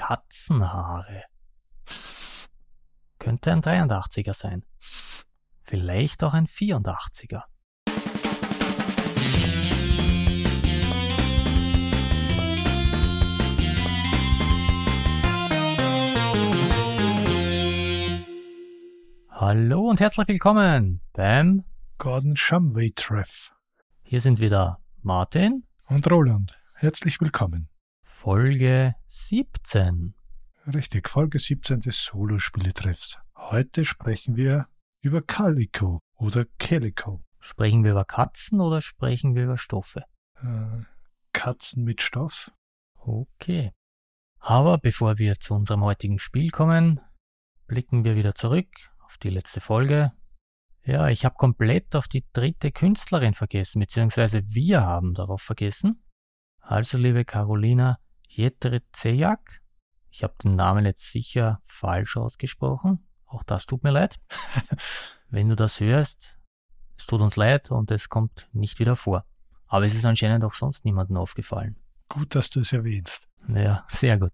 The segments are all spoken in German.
Katzenhaare. Könnte ein 83er sein. Vielleicht auch ein 84er. Hallo und herzlich willkommen beim Gordon Shumway Treff. Hier sind wieder Martin und Roland. Herzlich willkommen. Folge 17. Richtig, Folge 17 des Solospieletreffs. Heute sprechen wir über Calico oder Calico. Sprechen wir über Katzen oder sprechen wir über Stoffe? Äh, Katzen mit Stoff. Okay. Aber bevor wir zu unserem heutigen Spiel kommen, blicken wir wieder zurück auf die letzte Folge. Ja, ich habe komplett auf die dritte Künstlerin vergessen, beziehungsweise wir haben darauf vergessen. Also, liebe Carolina Jetrezejak, ich habe den Namen jetzt sicher falsch ausgesprochen. Auch das tut mir leid. Wenn du das hörst, es tut uns leid und es kommt nicht wieder vor. Aber es ist anscheinend auch sonst niemandem aufgefallen. Gut, dass du es erwähnst. Ja, sehr gut.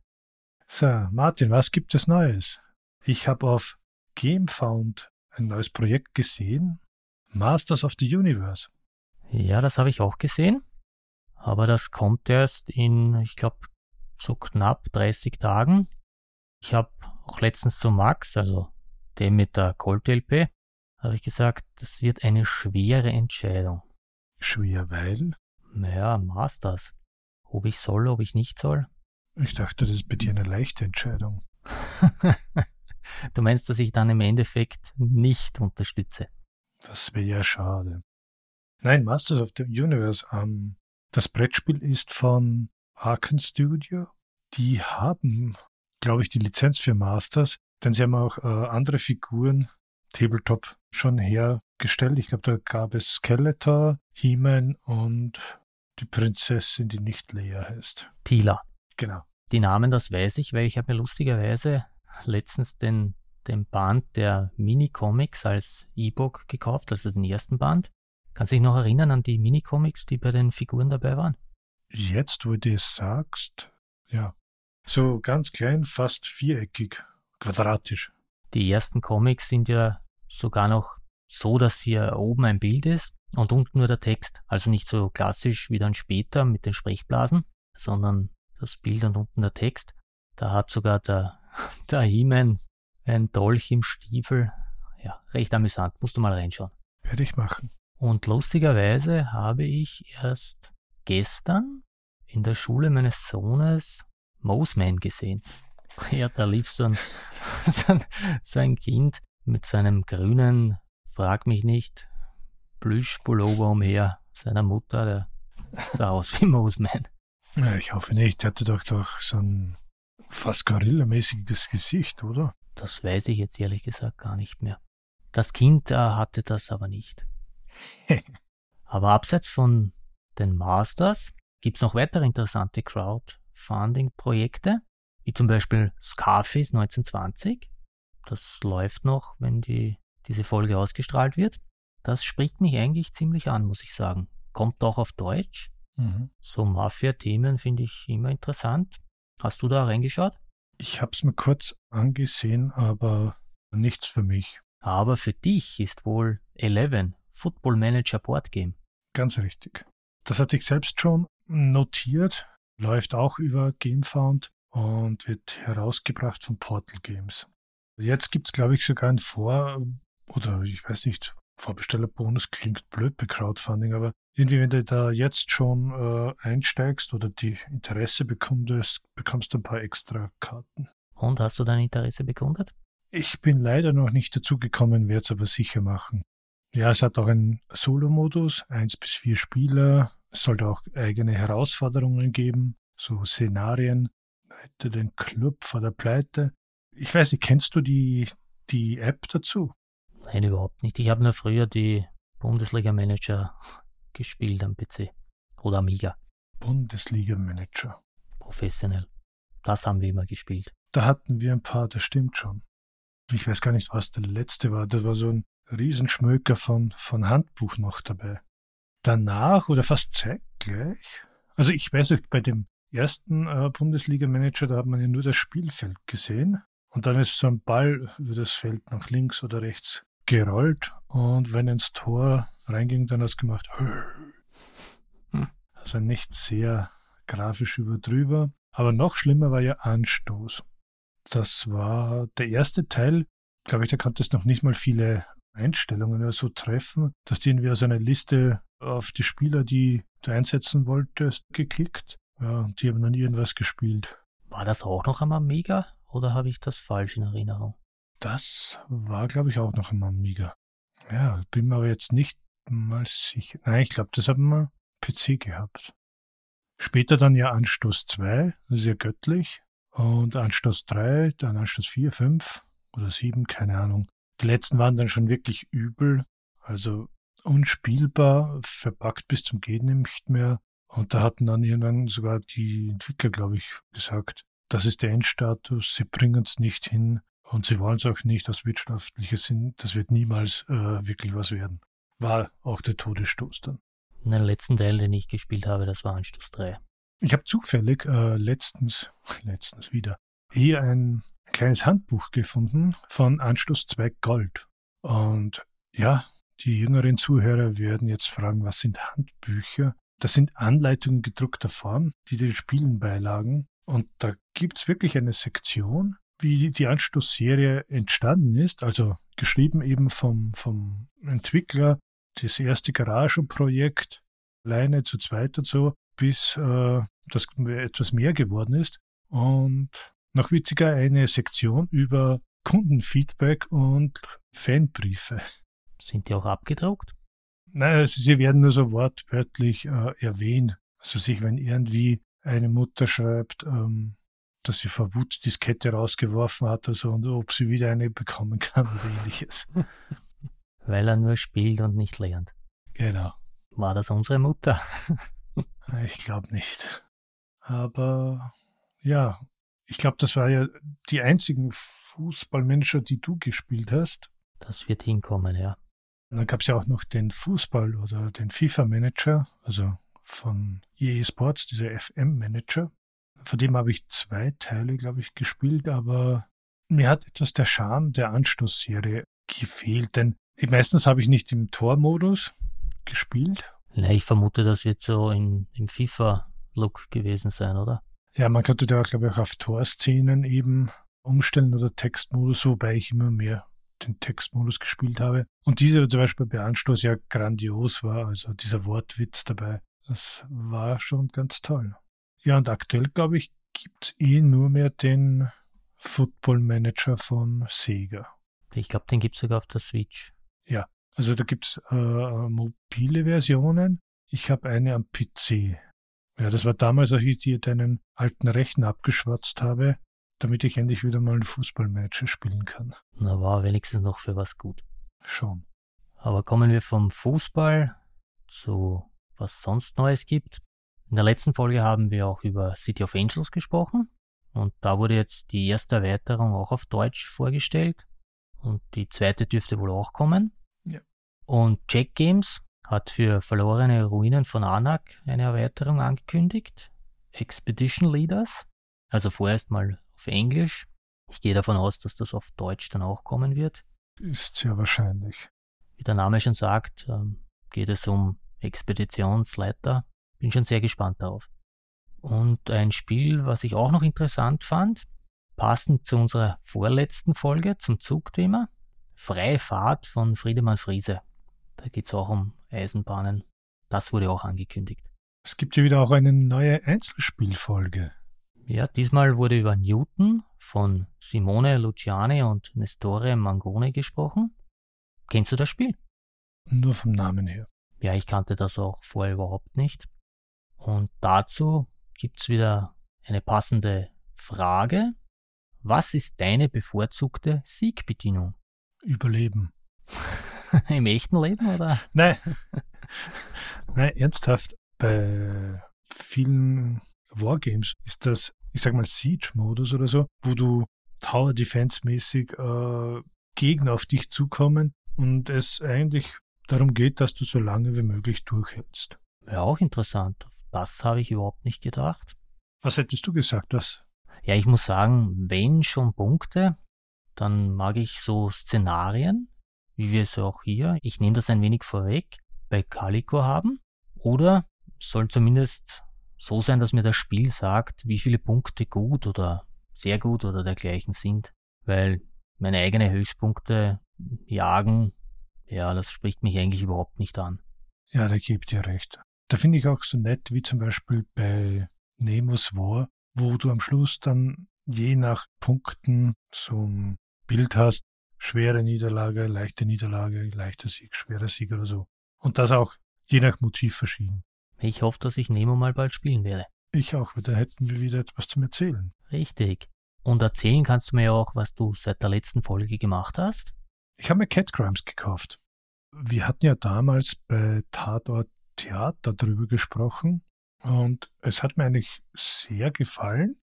So, Martin, was gibt es Neues? Ich habe auf GameFound ein neues Projekt gesehen. Masters of the Universe. Ja, das habe ich auch gesehen. Aber das kommt erst in, ich glaube, so knapp 30 Tagen. Ich habe auch letztens zu Max, also dem mit der Colt LP, habe ich gesagt, das wird eine schwere Entscheidung. Schwer, weil? Naja, Masters. Ob ich soll, ob ich nicht soll. Ich dachte, das ist bei dir eine leichte Entscheidung. du meinst, dass ich dann im Endeffekt nicht unterstütze? Das wäre ja schade. Nein, Masters of the Universe. Ähm, das Brettspiel ist von Arken Studio. Die haben, glaube ich, die Lizenz für Masters, denn sie haben auch äh, andere Figuren, Tabletop, schon hergestellt. Ich glaube, da gab es Skeletor, He-Man und die Prinzessin, die nicht Leia heißt. Tila. Genau. Die Namen, das weiß ich, weil ich habe mir lustigerweise letztens den, den Band der Mini-Comics als E-Book gekauft, also den ersten Band. Kannst du dich noch erinnern an die Mini-Comics, die bei den Figuren dabei waren? Jetzt, wo du es sagst, ja. So ganz klein, fast viereckig, quadratisch. Die ersten Comics sind ja sogar noch so, dass hier oben ein Bild ist und unten nur der Text. Also nicht so klassisch wie dann später mit den Sprechblasen, sondern das Bild und unten der Text. Da hat sogar der, der He-Man ein Dolch im Stiefel. Ja, recht amüsant. Musst du mal reinschauen. Werde ich machen. Und lustigerweise habe ich erst gestern in der Schule meines Sohnes Moseman gesehen. Ja, da lief so ein, so ein, so ein Kind mit seinem grünen, frag mich nicht, Plüschpullover umher, seiner Mutter, der sah aus wie Moseman. Ja, ich hoffe nicht, der hatte doch, doch so ein fast gorillamäßiges Gesicht, oder? Das weiß ich jetzt ehrlich gesagt gar nicht mehr. Das Kind äh, hatte das aber nicht. aber abseits von den Masters gibt es noch weitere interessante Crowdfunding-Projekte, wie zum Beispiel Scarface 1920. Das läuft noch, wenn die, diese Folge ausgestrahlt wird. Das spricht mich eigentlich ziemlich an, muss ich sagen. Kommt auch auf Deutsch. Mhm. So Mafia-Themen finde ich immer interessant. Hast du da reingeschaut? Ich habe es mir kurz angesehen, aber nichts für mich. Aber für dich ist wohl Eleven Football Manager Board Game. Ganz richtig. Das hatte ich selbst schon notiert, läuft auch über GameFound und wird herausgebracht von Portal Games. Jetzt gibt es, glaube ich, sogar ein Vor- oder ich weiß nicht, Vorbestellerbonus klingt blöd bei Crowdfunding, aber irgendwie, wenn du da jetzt schon äh, einsteigst oder die Interesse bekundest, bekommst du ein paar extra Karten. Und hast du dein Interesse bekundet? Ich bin leider noch nicht dazu gekommen, werde es aber sicher machen. Ja, es hat auch einen Solo-Modus, eins bis vier Spieler. Es sollte auch eigene Herausforderungen geben, so Szenarien. Leite den Club vor der Pleite. Ich weiß nicht, kennst du die, die App dazu? Nein, überhaupt nicht. Ich habe nur früher die Bundesliga-Manager gespielt am PC. Oder Amiga. Bundesliga-Manager. Professionell. Das haben wir immer gespielt. Da hatten wir ein paar, das stimmt schon. Ich weiß gar nicht, was der letzte war. Das war so ein Riesenschmöker von, von Handbuch noch dabei. Danach oder fast zeitgleich, also ich weiß nicht, bei dem ersten äh, Bundesliga-Manager, da hat man ja nur das Spielfeld gesehen. Und dann ist so ein Ball über das Feld nach links oder rechts gerollt. Und wenn ins Tor reinging, dann hat es gemacht. Hm. Also nicht sehr grafisch überdrüber. Aber noch schlimmer war ja Anstoß. Das war der erste Teil. Glaube ich, da konntest noch nicht mal viele Einstellungen oder so treffen, dass die irgendwie aus einer Liste auf die Spieler, die du einsetzen wolltest, geklickt. Ja, die haben dann irgendwas gespielt. War das auch noch am Amiga oder habe ich das falsch in Erinnerung? Das war, glaube ich, auch noch am Amiga. Ja, bin mir aber jetzt nicht mal sicher. Nein, ich glaube, das haben wir PC gehabt. Später dann ja Anstoß 2, das ist ja göttlich. Und Anstoß 3, dann Anstoß 4, 5 oder 7, keine Ahnung. Die letzten waren dann schon wirklich übel. Also unspielbar, verpackt bis zum Gehen nicht mehr. Und da hatten dann irgendwann sogar die Entwickler, glaube ich, gesagt, das ist der Endstatus, sie bringen es nicht hin und sie wollen es auch nicht aus wirtschaftlicher Sinn, das wird niemals äh, wirklich was werden. War auch der Todesstoß dann. Den letzten Teil, den ich gespielt habe, das war Anstoß 3. Ich habe zufällig äh, letztens, letztens wieder, hier ein kleines Handbuch gefunden von Anstoß 2 Gold. Und ja, die jüngeren Zuhörer werden jetzt fragen, was sind Handbücher? Das sind Anleitungen gedruckter Form, die den Spielen beilagen. Und da gibt es wirklich eine Sektion, wie die Anstoßserie entstanden ist, also geschrieben eben vom, vom Entwickler, das erste Garagenprojekt, alleine zu zweit und so, bis äh, das etwas mehr geworden ist. Und noch witziger eine Sektion über Kundenfeedback und Fanbriefe. Sind die auch abgedruckt? Nein, also sie werden nur so wortwörtlich äh, erwähnt. Also sich, wenn irgendwie eine Mutter schreibt, ähm, dass sie vor Wut die Diskette rausgeworfen hat also, und ob sie wieder eine bekommen kann oder ähnliches. Weil er nur spielt und nicht lernt. Genau. War das unsere Mutter? ich glaube nicht. Aber ja, ich glaube, das war ja die einzigen Fußballmanager, die du gespielt hast. Das wird hinkommen, ja. Und dann gab es ja auch noch den Fußball oder den FIFA-Manager, also von EA Sports, dieser FM-Manager. Von dem habe ich zwei Teile, glaube ich, gespielt, aber mir hat etwas der Charme der Anstoßserie gefehlt, denn meistens habe ich nicht im Tormodus gespielt. Ja, ich vermute, das wird so in, im FIFA-Look gewesen sein, oder? Ja, man könnte da, glaube ich, auch auf Torszenen eben umstellen oder Textmodus, wobei ich immer mehr den Textmodus gespielt habe. Und dieser zum Beispiel bei Anstoß ja grandios war, also dieser Wortwitz dabei. Das war schon ganz toll. Ja, und aktuell, glaube ich, gibt es eh nur mehr den Football Manager von Sega. Ich glaube, den gibt es sogar auf der Switch. Ja, also da gibt es äh, mobile Versionen. Ich habe eine am PC. Ja, das war damals, als ich dir deinen alten Rechner abgeschwatzt habe damit ich endlich wieder mal ein Fußballmatch spielen kann. Na, war wenigstens noch für was gut. Schon. Aber kommen wir vom Fußball zu was sonst Neues gibt. In der letzten Folge haben wir auch über City of Angels gesprochen. Und da wurde jetzt die erste Erweiterung auch auf Deutsch vorgestellt. Und die zweite dürfte wohl auch kommen. Ja. Und Jack Games hat für Verlorene Ruinen von Anak eine Erweiterung angekündigt. Expedition Leaders. Also vorerst mal auf Englisch. Ich gehe davon aus, dass das auf Deutsch dann auch kommen wird. Ist sehr wahrscheinlich. Wie der Name schon sagt, ähm, geht es um Expeditionsleiter. Bin schon sehr gespannt darauf. Und ein Spiel, was ich auch noch interessant fand, passend zu unserer vorletzten Folge zum Zugthema, Freie Fahrt von Friedemann Friese. Da geht es auch um Eisenbahnen. Das wurde auch angekündigt. Es gibt ja wieder auch eine neue Einzelspielfolge. Ja, diesmal wurde über Newton von Simone Luciani und Nestore Mangone gesprochen. Kennst du das Spiel? Nur vom Namen her. Ja, ich kannte das auch vorher überhaupt nicht. Und dazu gibt es wieder eine passende Frage. Was ist deine bevorzugte Siegbedienung? Überleben. Im echten Leben oder? Nein. Nein, ernsthaft. Bei vielen Wargames ist das, ich sag mal, Siege-Modus oder so, wo du Tower Defense-mäßig äh, Gegner auf dich zukommen und es eigentlich darum geht, dass du so lange wie möglich durchhältst. Ja, auch interessant. Das habe ich überhaupt nicht gedacht. Was hättest du gesagt, das? Ja, ich muss sagen, wenn schon Punkte, dann mag ich so Szenarien, wie wir es auch hier, ich nehme das ein wenig vorweg, bei Calico haben. Oder soll zumindest so sein, dass mir das Spiel sagt, wie viele Punkte gut oder sehr gut oder dergleichen sind. Weil meine eigenen Höchstpunkte jagen, ja, das spricht mich eigentlich überhaupt nicht an. Ja, da gebe ich dir recht. Da finde ich auch so nett, wie zum Beispiel bei Nemos War, wo du am Schluss dann je nach Punkten so ein Bild hast, schwere Niederlage, leichte Niederlage, leichter Sieg, schwerer Sieg oder so. Und das auch je nach Motiv verschieden. Ich hoffe, dass ich Nemo mal bald spielen werde. Ich auch, weil da hätten wir wieder etwas zum Erzählen. Richtig. Und erzählen kannst du mir auch, was du seit der letzten Folge gemacht hast. Ich habe mir Cat Crimes gekauft. Wir hatten ja damals bei Tatort Theater darüber gesprochen und es hat mir eigentlich sehr gefallen.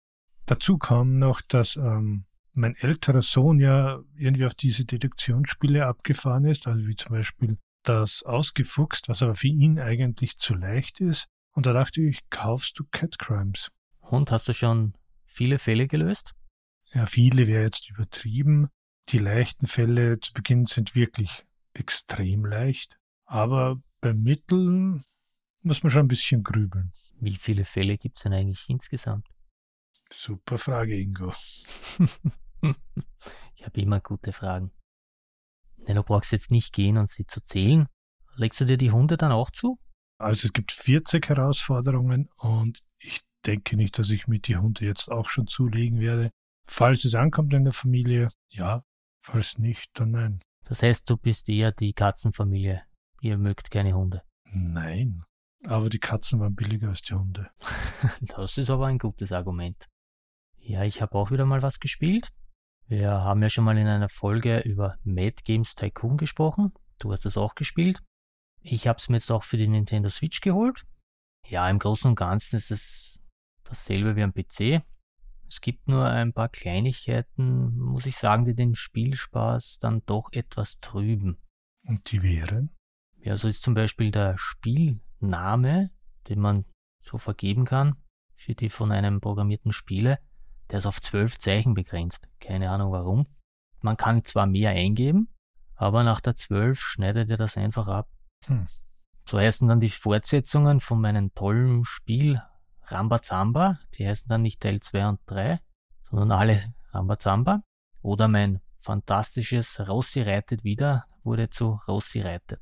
Dazu kam noch, dass ähm, mein älterer Sohn ja irgendwie auf diese Deduktionsspiele abgefahren ist, also wie zum Beispiel das Ausgefuchst, was aber für ihn eigentlich zu leicht ist. Und da dachte ich, kaufst du Cat Crimes? Und hast du schon viele Fälle gelöst? Ja, viele wäre jetzt übertrieben. Die leichten Fälle zu Beginn sind wirklich extrem leicht. Aber beim Mittel muss man schon ein bisschen grübeln. Wie viele Fälle gibt es denn eigentlich insgesamt? Super Frage, Ingo. ich habe immer gute Fragen. Nee, du brauchst jetzt nicht gehen und sie zu zählen. Legst du dir die Hunde dann auch zu? Also es gibt 40 Herausforderungen und ich denke nicht, dass ich mit die Hunde jetzt auch schon zulegen werde. Falls es ankommt in der Familie, ja. Falls nicht, dann nein. Das heißt, du bist eher die Katzenfamilie. Ihr mögt keine Hunde. Nein. Aber die Katzen waren billiger als die Hunde. das ist aber ein gutes Argument. Ja, ich habe auch wieder mal was gespielt. Wir haben ja schon mal in einer Folge über Mad Games Tycoon gesprochen. Du hast das auch gespielt. Ich habe es mir jetzt auch für die Nintendo Switch geholt. Ja, im Großen und Ganzen ist es dasselbe wie am PC. Es gibt nur ein paar Kleinigkeiten, muss ich sagen, die den Spielspaß dann doch etwas trüben. Und die wären? Ja, so ist zum Beispiel der Spielname, den man so vergeben kann für die von einem programmierten Spiele. Der ist auf zwölf Zeichen begrenzt. Keine Ahnung warum. Man kann zwar mehr eingeben, aber nach der zwölf schneidet er das einfach ab. Hm. So heißen dann die Fortsetzungen von meinem tollen Spiel Rambazamba. Die heißen dann nicht Teil 2 und 3, sondern alle Rambazamba. Oder mein fantastisches Rossi reitet wieder wurde zu Rossi reitet.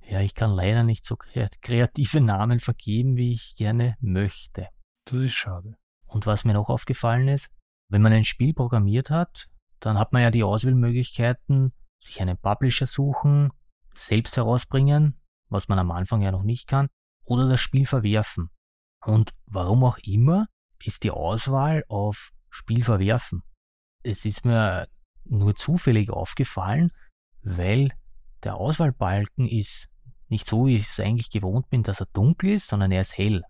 Ja, ich kann leider nicht so kreative Namen vergeben, wie ich gerne möchte. Das ist schade. Und was mir noch aufgefallen ist, wenn man ein Spiel programmiert hat, dann hat man ja die Auswahlmöglichkeiten, sich einen Publisher suchen, selbst herausbringen, was man am Anfang ja noch nicht kann, oder das Spiel verwerfen. Und warum auch immer ist die Auswahl auf Spiel verwerfen. Es ist mir nur zufällig aufgefallen, weil der Auswahlbalken ist nicht so, wie ich es eigentlich gewohnt bin, dass er dunkel ist, sondern er ist hell.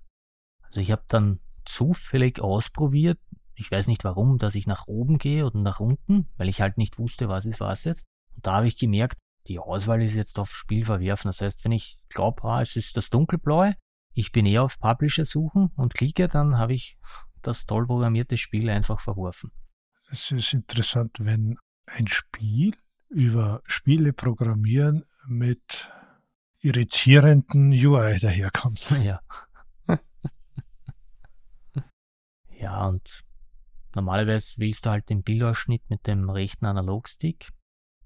Also ich habe dann zufällig ausprobiert. Ich weiß nicht warum, dass ich nach oben gehe oder nach unten, weil ich halt nicht wusste, was ist was jetzt. Und da habe ich gemerkt, die Auswahl ist jetzt auf Spiel verwerfen. Das heißt, wenn ich glaube, ah, es ist das dunkelblaue, ich bin eher auf Publisher suchen und klicke, dann habe ich das toll programmierte Spiel einfach verworfen. Es ist interessant, wenn ein Spiel über Spiele programmieren mit irritierenden UI daherkommt. Ja. Ja, und normalerweise willst du halt den Bildausschnitt mit dem rechten Analogstick.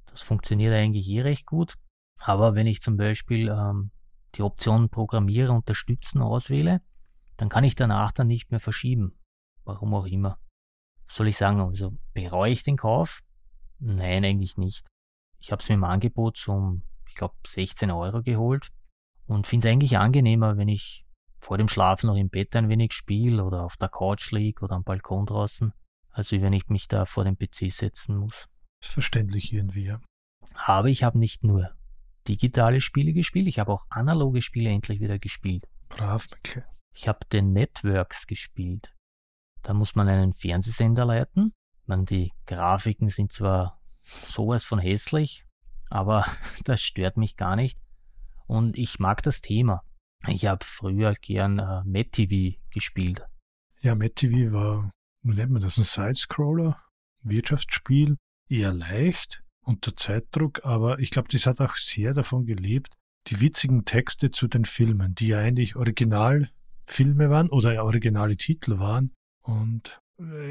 Das funktioniert eigentlich eh recht gut. Aber wenn ich zum Beispiel ähm, die Option Programmiere unterstützen auswähle, dann kann ich danach dann nicht mehr verschieben. Warum auch immer. soll ich sagen, also bereue ich den Kauf? Nein, eigentlich nicht. Ich habe es mir im Angebot zum, ich glaube, 16 Euro geholt und finde es eigentlich angenehmer, wenn ich vor dem Schlafen noch im Bett ein wenig spiele oder auf der Couch liege oder am Balkon draußen, als wenn ich mich da vor den PC setzen muss. Verständlich irgendwie, ja. Aber ich habe nicht nur digitale Spiele gespielt, ich habe auch analoge Spiele endlich wieder gespielt. Brav, okay. Ich habe den Networks gespielt. Da muss man einen Fernsehsender leiten. Man, die Grafiken sind zwar sowas von hässlich, aber das stört mich gar nicht. Und ich mag das Thema. Ich habe früher gern äh, MetTV gespielt. Ja, MetTV war, wie nennt man das, ein Sidescroller, Wirtschaftsspiel, eher leicht, unter Zeitdruck, aber ich glaube, das hat auch sehr davon gelebt, die witzigen Texte zu den Filmen, die ja eigentlich Originalfilme waren oder originale Titel waren und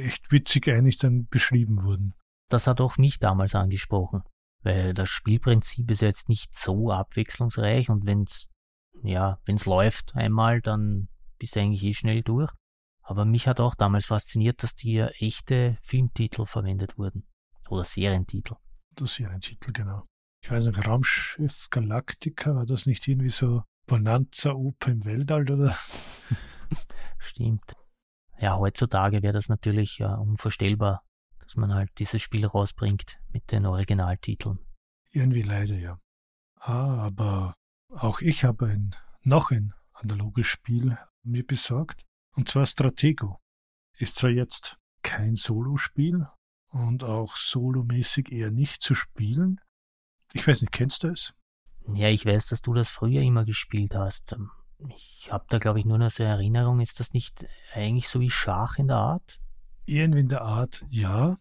echt witzig eigentlich dann beschrieben wurden. Das hat auch mich damals angesprochen, weil das Spielprinzip ist jetzt nicht so abwechslungsreich und wenn es ja, wenn's läuft einmal, dann bist du eigentlich eh schnell durch. Aber mich hat auch damals fasziniert, dass hier echte Filmtitel verwendet wurden. Oder Serientitel. Das Serientitel, genau. Ich weiß noch, Raumschiff Galactica, war das nicht irgendwie so Bonanza Oper im Weltall, oder? Stimmt. Ja, heutzutage wäre das natürlich uh, unvorstellbar, dass man halt dieses Spiel rausbringt mit den Originaltiteln. Irgendwie leider, ja. Ah, aber auch ich habe ein, noch ein analoges Spiel mir besorgt. Und zwar Stratego. Ist zwar jetzt kein Solospiel und auch solomäßig eher nicht zu spielen. Ich weiß nicht, kennst du es? Ja, ich weiß, dass du das früher immer gespielt hast. Ich habe da, glaube ich, nur noch so eine Erinnerung. Ist das nicht eigentlich so wie Schach in der Art? Irgendwie in der Art, ja.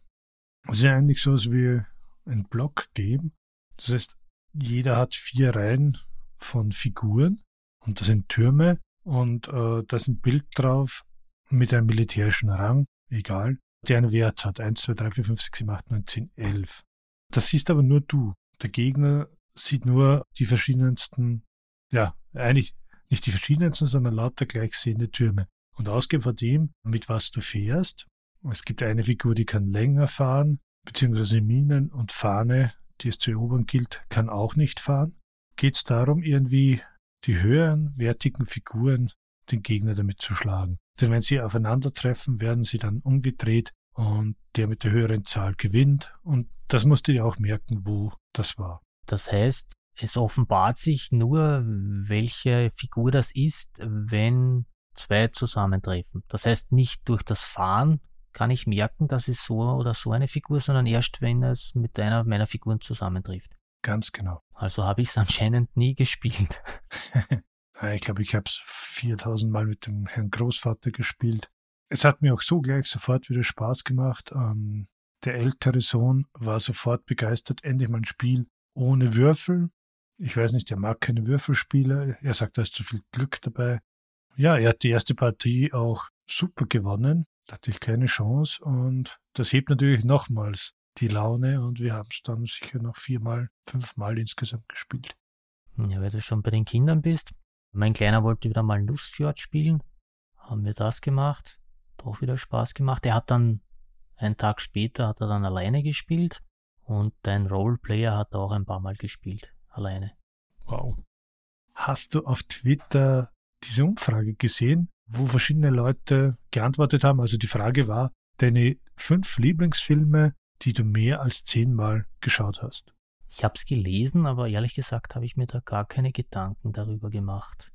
Es ist ja eigentlich so wie ein Block-Game. Das heißt, jeder hat vier Reihen von Figuren und das sind Türme und äh, da ist ein Bild drauf mit einem militärischen Rang, egal, der einen Wert hat. 1, 2, 3, 4, 5, 6, 7, 8, 9, 10, 11. Das siehst aber nur du. Der Gegner sieht nur die verschiedensten, ja, eigentlich nicht die verschiedensten, sondern lauter gleichsehende Türme. Und ausgehend von dem, mit was du fährst, es gibt eine Figur, die kann länger fahren, beziehungsweise Minen und Fahne, die es zu erobern gilt, kann auch nicht fahren. Geht es darum, irgendwie die höheren wertigen Figuren den Gegner damit zu schlagen. Denn wenn sie aufeinandertreffen, werden sie dann umgedreht und der mit der höheren Zahl gewinnt. Und das musst du ja auch merken, wo das war. Das heißt, es offenbart sich nur, welche Figur das ist, wenn zwei zusammentreffen. Das heißt, nicht durch das Fahren kann ich merken, dass es so oder so eine Figur, sondern erst, wenn es mit einer meiner Figuren zusammentrifft. Ganz genau. Also habe ich es anscheinend nie gespielt. ich glaube, ich habe es 4000 Mal mit dem Herrn Großvater gespielt. Es hat mir auch so gleich sofort wieder Spaß gemacht. Ähm, der ältere Sohn war sofort begeistert, endlich mal ein Spiel ohne Würfel. Ich weiß nicht, er mag keine Würfelspiele. Er sagt, da ist zu viel Glück dabei. Ja, er hat die erste Partie auch super gewonnen. Da hatte ich keine Chance und das hebt natürlich nochmals die Laune und wir haben es dann sicher noch viermal, fünfmal insgesamt gespielt. Ja, weil du schon bei den Kindern bist. Mein Kleiner wollte wieder mal Lustfjord spielen. Haben wir das gemacht. Doch wieder Spaß gemacht. Er hat dann, einen Tag später hat er dann alleine gespielt. Und dein Roleplayer hat auch ein paar Mal gespielt. Alleine. Wow. Hast du auf Twitter diese Umfrage gesehen, wo verschiedene Leute geantwortet haben? Also die Frage war, deine fünf Lieblingsfilme die du mehr als zehnmal geschaut hast? Ich habe es gelesen, aber ehrlich gesagt habe ich mir da gar keine Gedanken darüber gemacht.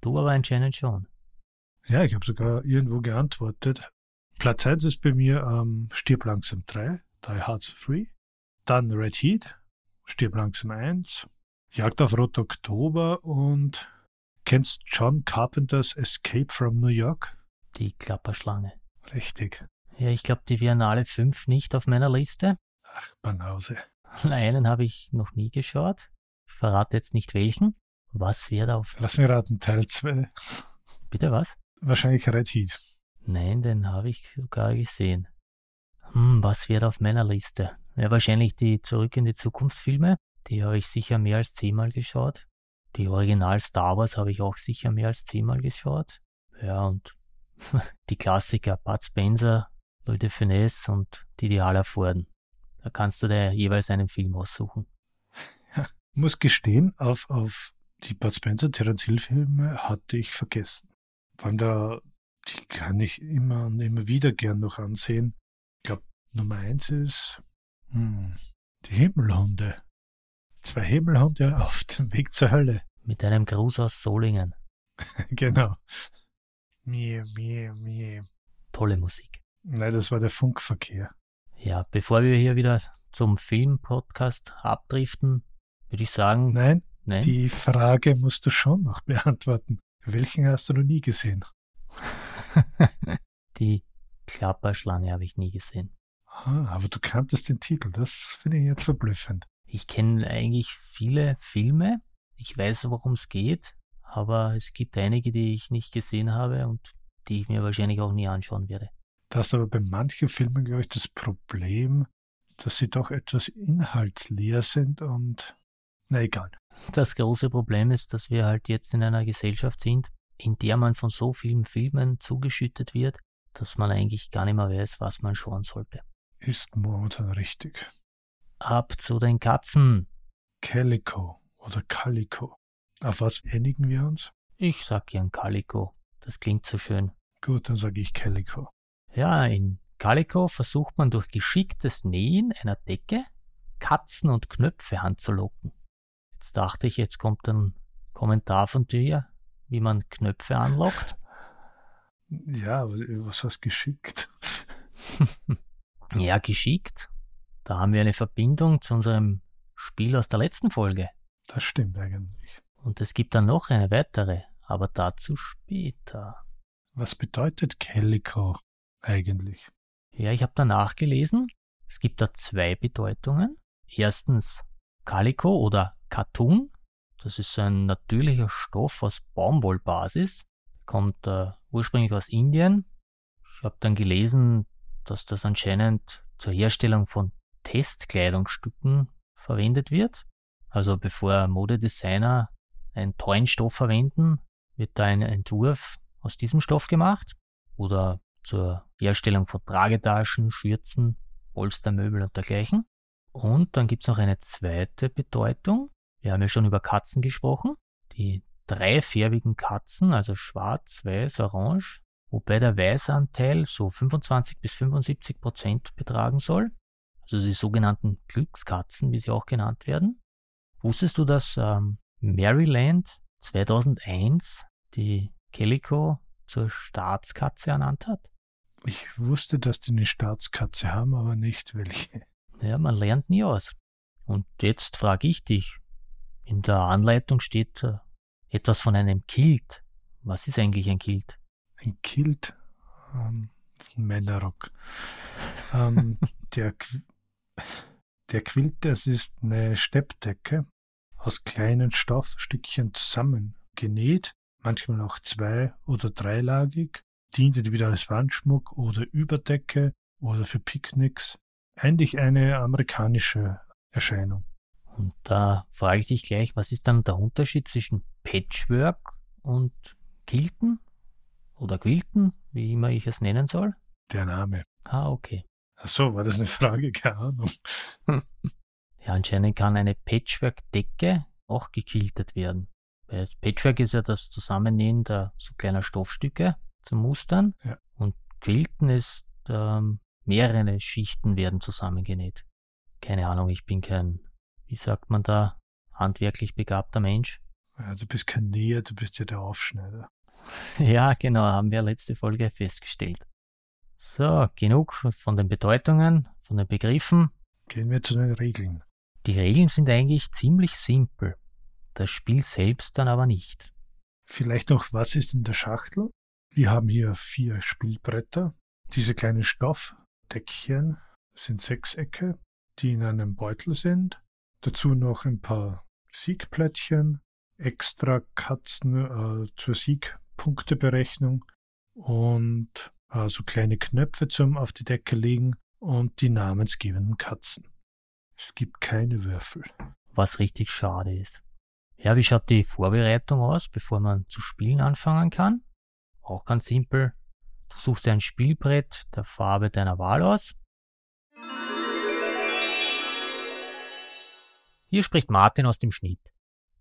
Du aber anscheinend schon. Ja, ich habe sogar irgendwo geantwortet. Platz 1 ist bei mir ähm, Stirb langsam 3, Die Hearts Free. Dann Red Heat, Stirb langsam 1, Jagd auf Rot Oktober und kennst John Carpenters Escape from New York? Die Klapperschlange. Richtig. Ja, ich glaube, die wären alle fünf nicht auf meiner Liste. Ach, Banause. Einen habe ich noch nie geschaut. Ich verrate jetzt nicht welchen. Was wäre da auf. Lass mir raten, Teil 2. Bitte was? Wahrscheinlich Red Heat. Nein, den habe ich sogar gesehen. Hm, was wäre auf meiner Liste? Ja, wahrscheinlich die Zurück in die Zukunft Filme. Die habe ich sicher mehr als zehnmal geschaut. Die Original Star Wars habe ich auch sicher mehr als zehnmal geschaut. Ja, und die Klassiker Bud Spencer, De Funès und Didi Hallervorden. Da kannst du dir jeweils einen Film aussuchen. Ja, muss gestehen, auf, auf die Bud Spencer Terence Hill Filme hatte ich vergessen. Vor allem da, die kann ich immer und immer wieder gern noch ansehen. Ich glaube, Nummer eins ist hm, die Himmelhunde. Zwei Himmelhunde auf dem Weg zur Hölle. Mit einem Gruß aus Solingen. genau. Mir, mir, mir. Tolle Musik. Nein, das war der Funkverkehr. Ja, bevor wir hier wieder zum Film-Podcast abdriften, würde ich sagen. Nein, nein, die Frage musst du schon noch beantworten. Welchen hast du noch nie gesehen? Die Klapperschlange habe ich nie gesehen. Ah, aber du kanntest den Titel, das finde ich jetzt verblüffend. Ich kenne eigentlich viele Filme. Ich weiß, worum es geht, aber es gibt einige, die ich nicht gesehen habe und die ich mir wahrscheinlich auch nie anschauen werde. Das ist aber bei manchen Filmen, glaube ich, das Problem, dass sie doch etwas inhaltsleer sind und na egal. Das große Problem ist, dass wir halt jetzt in einer Gesellschaft sind, in der man von so vielen Filmen zugeschüttet wird, dass man eigentlich gar nicht mehr weiß, was man schauen sollte. Ist momentan richtig. Ab zu den Katzen. Calico oder Calico. Auf was einigen wir uns? Ich sag gern Calico. Das klingt so schön. Gut, dann sage ich Calico. Ja, in Calico versucht man durch geschicktes Nähen einer Decke Katzen und Knöpfe anzulocken. Jetzt dachte ich, jetzt kommt ein Kommentar von dir, wie man Knöpfe anlockt. Ja, was heißt geschickt? ja, geschickt. Da haben wir eine Verbindung zu unserem Spiel aus der letzten Folge. Das stimmt eigentlich. Und es gibt dann noch eine weitere, aber dazu später. Was bedeutet Calico eigentlich? Ja, ich habe da nachgelesen. Es gibt da zwei Bedeutungen. Erstens Calico oder Katun. Das ist ein natürlicher Stoff aus Baumwollbasis. Kommt äh, ursprünglich aus Indien. Ich habe dann gelesen, dass das anscheinend zur Herstellung von Testkleidungsstücken verwendet wird. Also bevor Modedesigner einen tollen Stoff verwenden, wird da ein Entwurf aus diesem Stoff gemacht oder zur Herstellung von Tragetaschen, Schürzen, Polstermöbel und dergleichen. Und dann gibt es noch eine zweite Bedeutung. Wir haben ja schon über Katzen gesprochen. Die dreifärbigen Katzen, also schwarz, weiß, orange, wobei der Weißanteil so 25 bis 75 Prozent betragen soll. Also die sogenannten Glückskatzen, wie sie auch genannt werden. Wusstest du, dass ähm, Maryland 2001 die Calico zur Staatskatze ernannt hat? Ich wusste, dass die eine Staatskatze haben, aber nicht welche. Ja, man lernt nie aus. Und jetzt frage ich dich. In der Anleitung steht äh, etwas von einem Kilt. Was ist eigentlich ein Kilt? Ein Kilt? Ähm, ein Männerrock. ähm, der, der Quilt, das ist eine Steppdecke aus kleinen Stoffstückchen zusammengenäht, manchmal auch zwei- oder dreilagig, dient entweder als Wandschmuck oder Überdecke oder für Picknicks. Eigentlich eine amerikanische Erscheinung. Und da frage ich dich gleich, was ist dann der Unterschied zwischen Patchwork und Quilten? Oder Quilten, wie immer ich es nennen soll? Der Name. Ah, okay. Ach so, war das eine Frage? Keine Ahnung. ja, anscheinend kann eine Patchwork-Decke auch gequiltet werden. Weil Patchwork ist ja das Zusammennähen der so kleiner Stoffstücke zum Mustern. Ja. Und Quilten ist, ähm, mehrere Schichten werden zusammengenäht. Keine Ahnung, ich bin kein, wie sagt man da, handwerklich begabter Mensch. Ja, du bist kein Näher, du bist ja der Aufschneider. ja, genau, haben wir letzte Folge festgestellt. So, genug von den Bedeutungen, von den Begriffen. Gehen wir zu den Regeln. Die Regeln sind eigentlich ziemlich simpel. Das Spiel selbst dann aber nicht. Vielleicht noch, was ist in der Schachtel? Wir haben hier vier Spielbretter. Diese kleinen Stoffdeckchen sind Sechsecke, die in einem Beutel sind. Dazu noch ein paar Siegplättchen, extra Katzen äh, zur Siegpunkteberechnung und äh, so kleine Knöpfe zum auf die Decke legen und die namensgebenden Katzen. Es gibt keine Würfel. Was richtig schade ist. Ja, wie schaut die Vorbereitung aus, bevor man zu spielen anfangen kann? Auch ganz simpel. Du suchst ein Spielbrett der Farbe deiner Wahl aus. Hier spricht Martin aus dem Schnitt.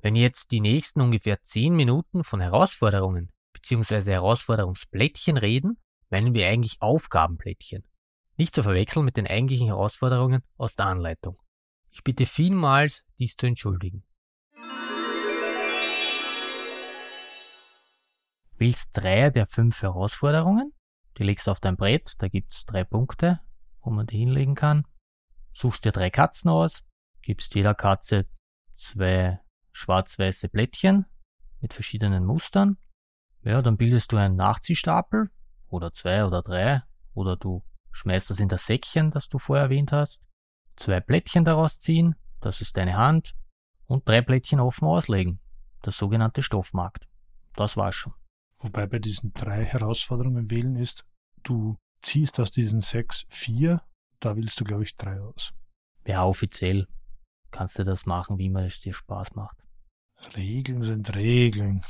Wenn jetzt die nächsten ungefähr 10 Minuten von Herausforderungen bzw. Herausforderungsplättchen reden, meinen wir eigentlich Aufgabenplättchen. Nicht zu verwechseln mit den eigentlichen Herausforderungen aus der Anleitung. Ich bitte vielmals, dies zu entschuldigen. Wählst drei der fünf Herausforderungen, die legst du auf dein Brett, da gibt's drei Punkte, wo man die hinlegen kann. Suchst dir drei Katzen aus, gibst jeder Katze zwei schwarz-weiße Blättchen mit verschiedenen Mustern. Ja, dann bildest du einen Nachziehstapel oder zwei oder drei oder du schmeißt das in das Säckchen, das du vorher erwähnt hast, zwei Plättchen daraus ziehen, das ist deine Hand, und drei Plättchen offen auslegen, das sogenannte Stoffmarkt. Das war's schon. Wobei bei diesen drei Herausforderungen wählen ist, du ziehst aus diesen sechs vier, da willst du, glaube ich, drei aus. Ja, offiziell kannst du das machen, wie immer es dir Spaß macht. Regeln sind Regeln.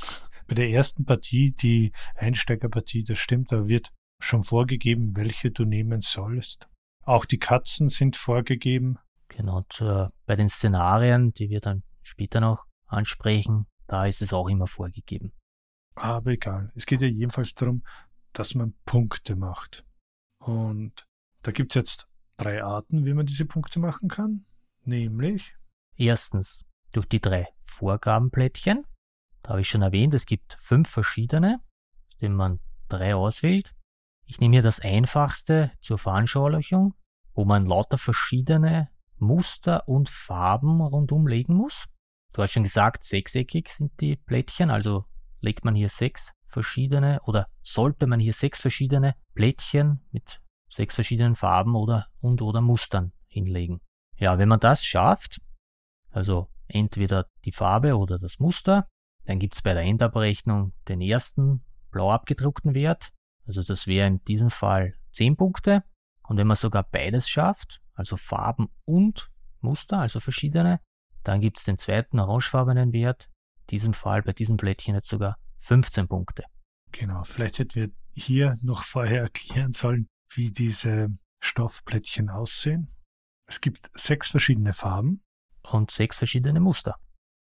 Bei der ersten Partie, die Einsteigerpartie, das stimmt, da wird schon vorgegeben, welche du nehmen sollst. Auch die Katzen sind vorgegeben. Genau, zu, bei den Szenarien, die wir dann später noch ansprechen, da ist es auch immer vorgegeben. Aber egal. Es geht ja jedenfalls darum, dass man Punkte macht. Und da gibt es jetzt drei Arten, wie man diese Punkte machen kann. Nämlich. Erstens durch die drei Vorgabenplättchen. Da habe ich schon erwähnt, es gibt fünf verschiedene, aus denen man drei auswählt. Ich nehme hier das einfachste zur Veranschaulichung, wo man lauter verschiedene Muster und Farben rundum legen muss. Du hast schon gesagt, sechseckig sind die Plättchen, also legt man hier sechs verschiedene oder sollte man hier sechs verschiedene Plättchen mit sechs verschiedenen Farben oder und oder Mustern hinlegen. Ja, wenn man das schafft, also entweder die Farbe oder das Muster, dann gibt es bei der Endabrechnung den ersten blau abgedruckten Wert, also das wäre in diesem Fall 10 Punkte. Und wenn man sogar beides schafft, also Farben und Muster, also verschiedene, dann gibt es den zweiten orangefarbenen Wert, diesem Fall bei diesem Plättchen jetzt sogar 15 Punkte. Genau, vielleicht hätten wir hier noch vorher erklären sollen, wie diese Stoffplättchen aussehen. Es gibt sechs verschiedene Farben. Und sechs verschiedene Muster.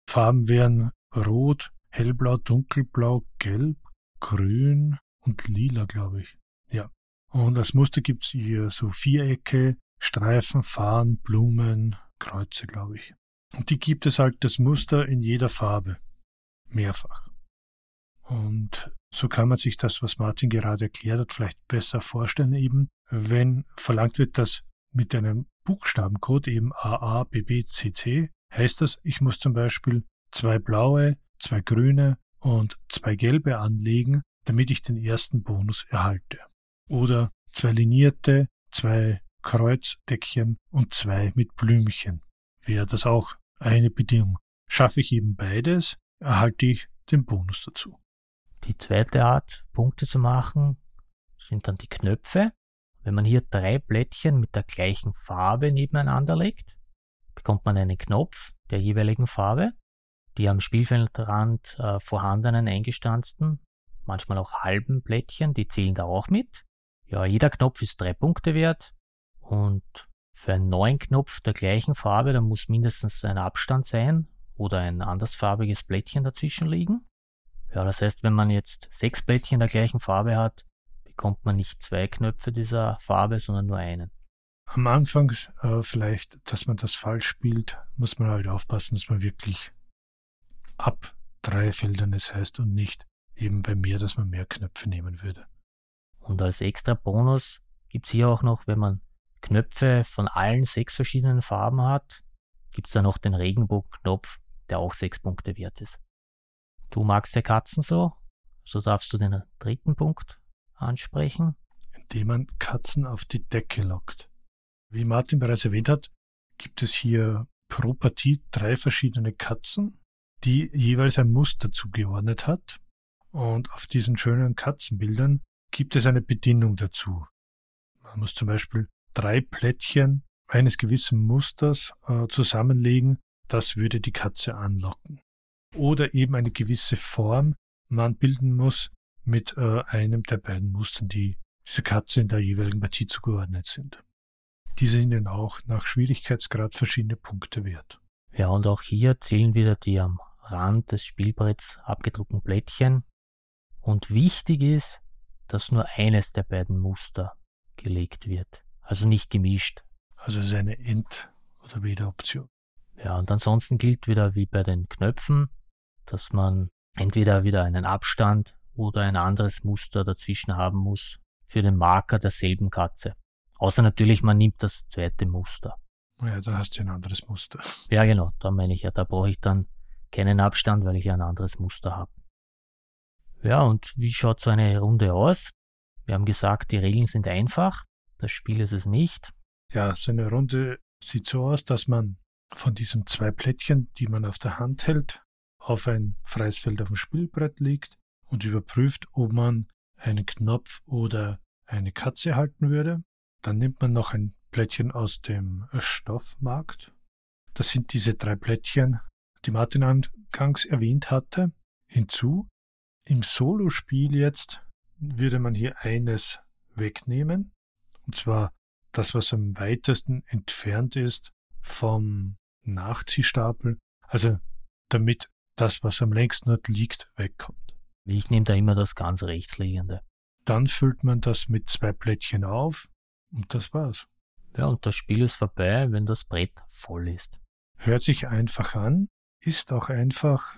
Farben wären rot, hellblau, dunkelblau, gelb, grün und lila, glaube ich. Ja. Und als Muster gibt es hier so Vierecke, Streifen, Fahnen, Blumen, Kreuze, glaube ich. Und die gibt es halt das Muster in jeder Farbe. Mehrfach. Und so kann man sich das, was Martin gerade erklärt hat, vielleicht besser vorstellen, eben, wenn verlangt wird, dass mit einem Buchstabencode eben AA, BB, CC, heißt das, ich muss zum Beispiel zwei blaue, zwei grüne und zwei gelbe anlegen, damit ich den ersten Bonus erhalte. Oder zwei linierte, zwei Kreuzdeckchen und zwei mit Blümchen. Wäre das auch eine Bedingung. Schaffe ich eben beides, erhalte ich den Bonus dazu. Die zweite Art, Punkte zu machen, sind dann die Knöpfe. Wenn man hier drei Blättchen mit der gleichen Farbe nebeneinander legt, bekommt man einen Knopf der jeweiligen Farbe. Die am Spielfeldrand äh, vorhandenen eingestanzten, manchmal auch halben Blättchen, die zählen da auch mit. Ja, jeder Knopf ist drei Punkte wert und für einen neuen Knopf der gleichen Farbe, da muss mindestens ein Abstand sein oder ein andersfarbiges Blättchen dazwischen liegen. Ja, das heißt, wenn man jetzt sechs Blättchen der gleichen Farbe hat, bekommt man nicht zwei Knöpfe dieser Farbe, sondern nur einen. Am Anfang äh, vielleicht, dass man das falsch spielt, muss man halt aufpassen, dass man wirklich ab drei Feldern es heißt und nicht eben bei mehr, dass man mehr Knöpfe nehmen würde. Und als extra Bonus gibt es hier auch noch, wenn man Knöpfe von allen sechs verschiedenen Farben hat, gibt es da noch den Regenbogenknopf, der auch sechs Punkte wert ist. Du magst ja Katzen so, so darfst du den dritten Punkt ansprechen. Indem man Katzen auf die Decke lockt. Wie Martin bereits erwähnt hat, gibt es hier pro Partie drei verschiedene Katzen, die jeweils ein Muster zugeordnet hat. Und auf diesen schönen Katzenbildern gibt es eine Bedienung dazu. Man muss zum Beispiel drei Plättchen eines gewissen Musters äh, zusammenlegen, das würde die Katze anlocken oder eben eine gewisse Form man bilden muss mit äh, einem der beiden Mustern, die dieser Katze in der jeweiligen Partie zugeordnet sind. Diese sind dann auch nach Schwierigkeitsgrad verschiedene Punkte wert. Ja, und auch hier zählen wieder die am Rand des Spielbretts abgedruckten Blättchen. Und wichtig ist, dass nur eines der beiden Muster gelegt wird. Also nicht gemischt. Also es ist eine End- oder Weder-Option. Ja, und ansonsten gilt wieder wie bei den Knöpfen, dass man entweder wieder einen Abstand oder ein anderes Muster dazwischen haben muss für den Marker derselben Katze. Außer natürlich, man nimmt das zweite Muster. Ja, dann hast du ein anderes Muster. Ja, genau, da meine ich ja, da brauche ich dann keinen Abstand, weil ich ja ein anderes Muster habe. Ja, und wie schaut so eine Runde aus? Wir haben gesagt, die Regeln sind einfach, das Spiel ist es nicht. Ja, so eine Runde sieht so aus, dass man von diesen zwei Plättchen, die man auf der Hand hält, auf ein freies Feld auf dem Spielbrett legt und überprüft, ob man einen Knopf oder eine Katze halten würde. Dann nimmt man noch ein Plättchen aus dem Stoffmarkt. Das sind diese drei Plättchen, die Martin angangs erwähnt hatte, hinzu. Im Solospiel jetzt würde man hier eines wegnehmen, und zwar das, was am weitesten entfernt ist vom Nachziehstapel, also damit das, was am längsten dort liegt, wegkommt. Ich nehme da immer das ganz rechtsliegende. Dann füllt man das mit zwei Plättchen auf und das war's. Ja, und das Spiel ist vorbei, wenn das Brett voll ist. Hört sich einfach an, ist auch einfach,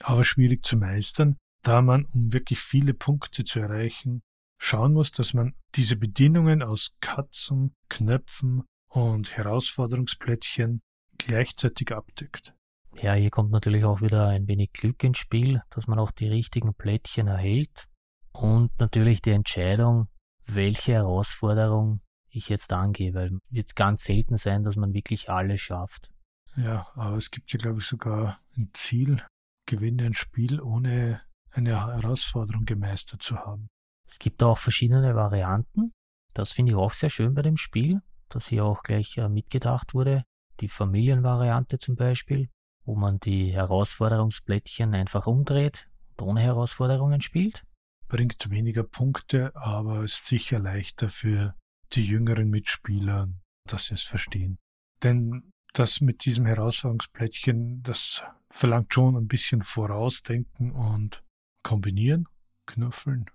aber schwierig zu meistern, da man, um wirklich viele Punkte zu erreichen, schauen muss, dass man diese Bedienungen aus Katzen, Knöpfen und Herausforderungsplättchen gleichzeitig abdeckt. Ja, hier kommt natürlich auch wieder ein wenig Glück ins Spiel, dass man auch die richtigen Plättchen erhält und natürlich die Entscheidung, welche Herausforderung ich jetzt angehe, weil wird ganz selten sein, dass man wirklich alles schafft. Ja, aber es gibt ja, glaube ich, sogar ein Ziel, gewinne ein Spiel, ohne eine Herausforderung gemeistert zu haben. Es gibt auch verschiedene Varianten. Das finde ich auch sehr schön bei dem Spiel, dass hier auch gleich äh, mitgedacht wurde. Die Familienvariante zum Beispiel, wo man die Herausforderungsplättchen einfach umdreht und ohne Herausforderungen spielt. Bringt weniger Punkte, aber ist sicher leichter für die jüngeren Mitspieler, dass sie es verstehen. Denn das mit diesem Herausforderungsplättchen, das verlangt schon ein bisschen Vorausdenken und Kombinieren, Knuffeln.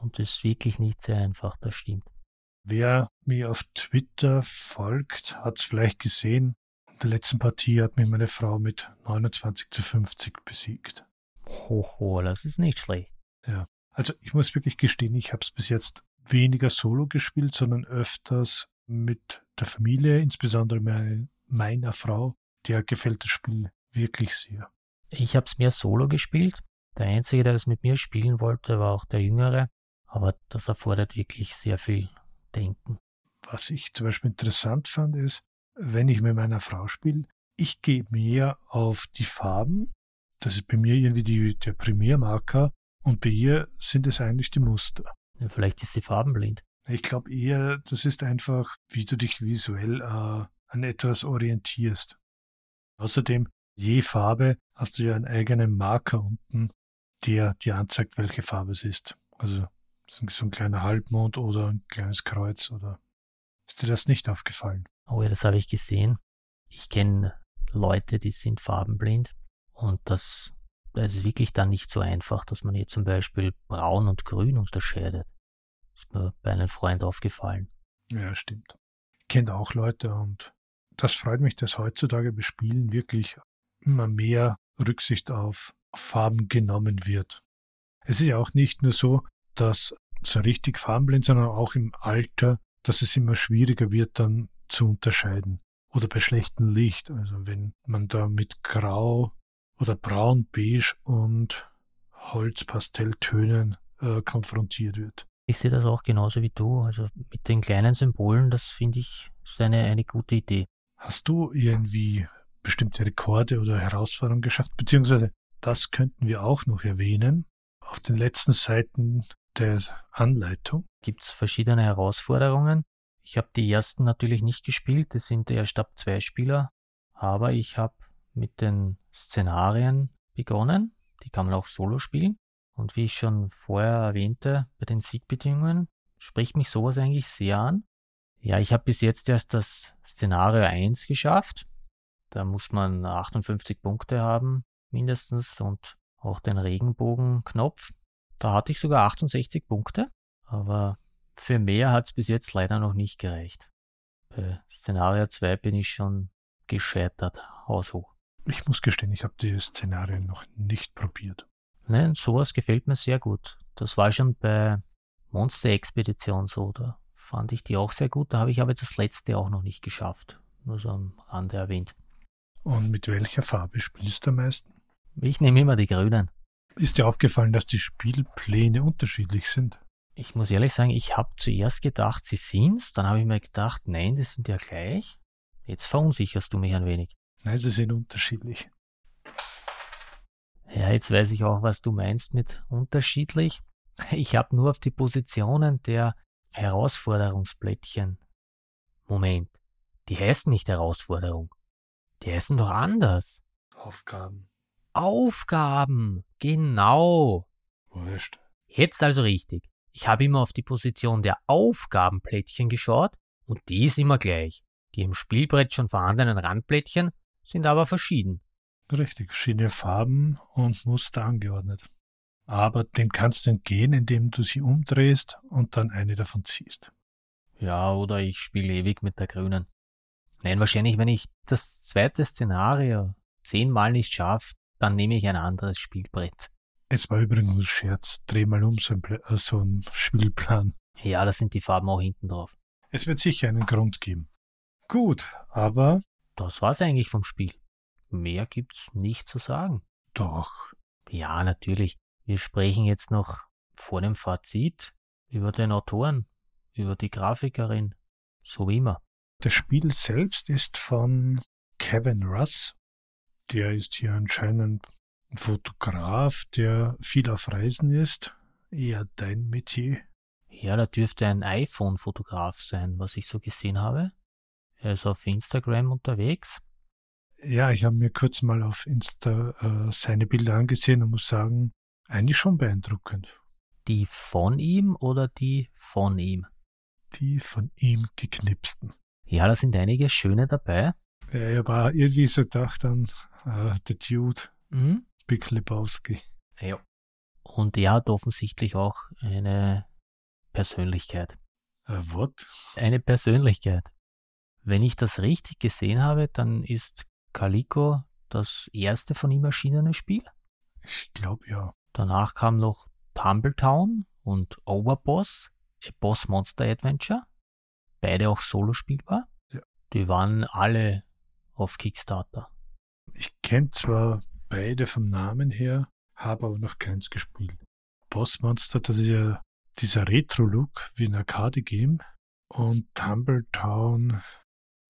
Und ist wirklich nicht sehr einfach, das stimmt. Wer mir auf Twitter folgt, hat es vielleicht gesehen. In der letzten Partie hat mich meine Frau mit 29 zu 50 besiegt. Hoho, das ist nicht schlecht. Ja, also ich muss wirklich gestehen, ich habe es bis jetzt weniger solo gespielt, sondern öfters mit der Familie, insbesondere meine, meiner Frau. Der gefällt das Spiel wirklich sehr. Ich habe es mehr solo gespielt. Der Einzige, der es mit mir spielen wollte, war auch der Jüngere. Aber das erfordert wirklich sehr viel Denken. Was ich zum Beispiel interessant fand, ist, wenn ich mit meiner Frau spiele, ich gehe mehr auf die Farben. Das ist bei mir irgendwie die, der Primärmarker. Und bei ihr sind es eigentlich die Muster. Ja, vielleicht ist sie farbenblind. Ich glaube eher, das ist einfach, wie du dich visuell äh, an etwas orientierst. Außerdem, je Farbe hast du ja einen eigenen Marker unten, der dir anzeigt, welche Farbe es ist. Also so ein kleiner Halbmond oder ein kleines Kreuz oder ist dir das nicht aufgefallen? Oh ja, das habe ich gesehen. Ich kenne Leute, die sind farbenblind und das, das ist wirklich dann nicht so einfach, dass man hier zum Beispiel braun und grün unterscheidet. Ist mir bei einem Freund aufgefallen. Ja, stimmt. Ich kenne auch Leute und das freut mich, dass heutzutage bei Spielen wirklich immer mehr Rücksicht auf Farben genommen wird. Es ist ja auch nicht nur so, dass so richtig farbenblind, sondern auch im Alter, dass es immer schwieriger wird, dann zu unterscheiden. Oder bei schlechtem Licht. Also wenn man da mit Grau oder Braun, Beige und Holzpastelltönen äh, konfrontiert wird. Ich sehe das auch genauso wie du. Also mit den kleinen Symbolen, das finde ich ist eine, eine gute Idee. Hast du irgendwie bestimmte Rekorde oder Herausforderungen geschafft? Beziehungsweise das könnten wir auch noch erwähnen. Auf den letzten Seiten der Anleitung gibt es verschiedene Herausforderungen. Ich habe die ersten natürlich nicht gespielt, das sind erst ab zwei Spieler, aber ich habe mit den Szenarien begonnen. Die kann man auch solo spielen. Und wie ich schon vorher erwähnte, bei den Siegbedingungen spricht mich sowas eigentlich sehr an. Ja, ich habe bis jetzt erst das Szenario 1 geschafft. Da muss man 58 Punkte haben, mindestens, und auch den Regenbogenknopf. Da hatte ich sogar 68 Punkte, aber für mehr hat es bis jetzt leider noch nicht gereicht. Bei Szenario 2 bin ich schon gescheitert, haushoch. Ich muss gestehen, ich habe die Szenarien noch nicht probiert. Nein, sowas gefällt mir sehr gut. Das war schon bei Monster Expedition so. Da fand ich die auch sehr gut. Da habe ich aber das letzte auch noch nicht geschafft. Nur so am Rande erwähnt. Und mit welcher Farbe spielst du am meisten? Ich nehme immer die grünen. Ist dir aufgefallen, dass die Spielpläne unterschiedlich sind? Ich muss ehrlich sagen, ich habe zuerst gedacht, sie sind's. Dann habe ich mir gedacht, nein, die sind ja gleich. Jetzt verunsicherst du mich ein wenig. Nein, sie sind unterschiedlich. Ja, jetzt weiß ich auch, was du meinst mit unterschiedlich. Ich habe nur auf die Positionen der Herausforderungsplättchen. Moment, die heißen nicht Herausforderung. Die heißen doch anders. Aufgaben. Aufgaben, genau. Wurscht. Jetzt also richtig. Ich habe immer auf die Position der Aufgabenplättchen geschaut und die ist immer gleich. Die im Spielbrett schon vorhandenen Randplättchen sind aber verschieden. Richtig, verschiedene Farben und Muster angeordnet. Aber dem kannst du entgehen, indem du sie umdrehst und dann eine davon ziehst. Ja, oder ich spiele ewig mit der grünen. Nein, wahrscheinlich, wenn ich das zweite Szenario zehnmal nicht schaffe, dann nehme ich ein anderes Spielbrett. Es war übrigens ein Scherz. Dreh mal um so ein, äh, so ein Spielplan. Ja, da sind die Farben auch hinten drauf. Es wird sicher einen Grund geben. Gut, aber. Das war's eigentlich vom Spiel. Mehr gibt's nicht zu sagen. Doch. Ja, natürlich. Wir sprechen jetzt noch vor dem Fazit über den Autoren, über die Grafikerin, so wie immer. Das Spiel selbst ist von Kevin Russ. Der ist hier anscheinend ein Fotograf, der viel auf Reisen ist. Eher dein Metier. Ja, da dürfte ein iPhone-Fotograf sein, was ich so gesehen habe. Er ist auf Instagram unterwegs. Ja, ich habe mir kurz mal auf Insta äh, seine Bilder angesehen und muss sagen, eigentlich schon beeindruckend. Die von ihm oder die von ihm? Die von ihm geknipsten. Ja, da sind einige schöne dabei. Ja, er war irgendwie so gedacht an äh, The Dude, Mhm. Big Lebowski. Ja. Und er hat offensichtlich auch eine Persönlichkeit. Äh, what? Eine Persönlichkeit. Wenn ich das richtig gesehen habe, dann ist Calico das erste von ihm erschienene Spiel. Ich glaube ja. Danach kam noch Tumbletown und Overboss, A Boss Monster Adventure. Beide auch solo spielbar. Ja. Die waren alle auf Kickstarter. Ich kenne zwar beide vom Namen her, habe aber noch keins gespielt. Boss Monster, das ist ja dieser Retro-Look wie ein Arcade-Game. Und Tumbletown,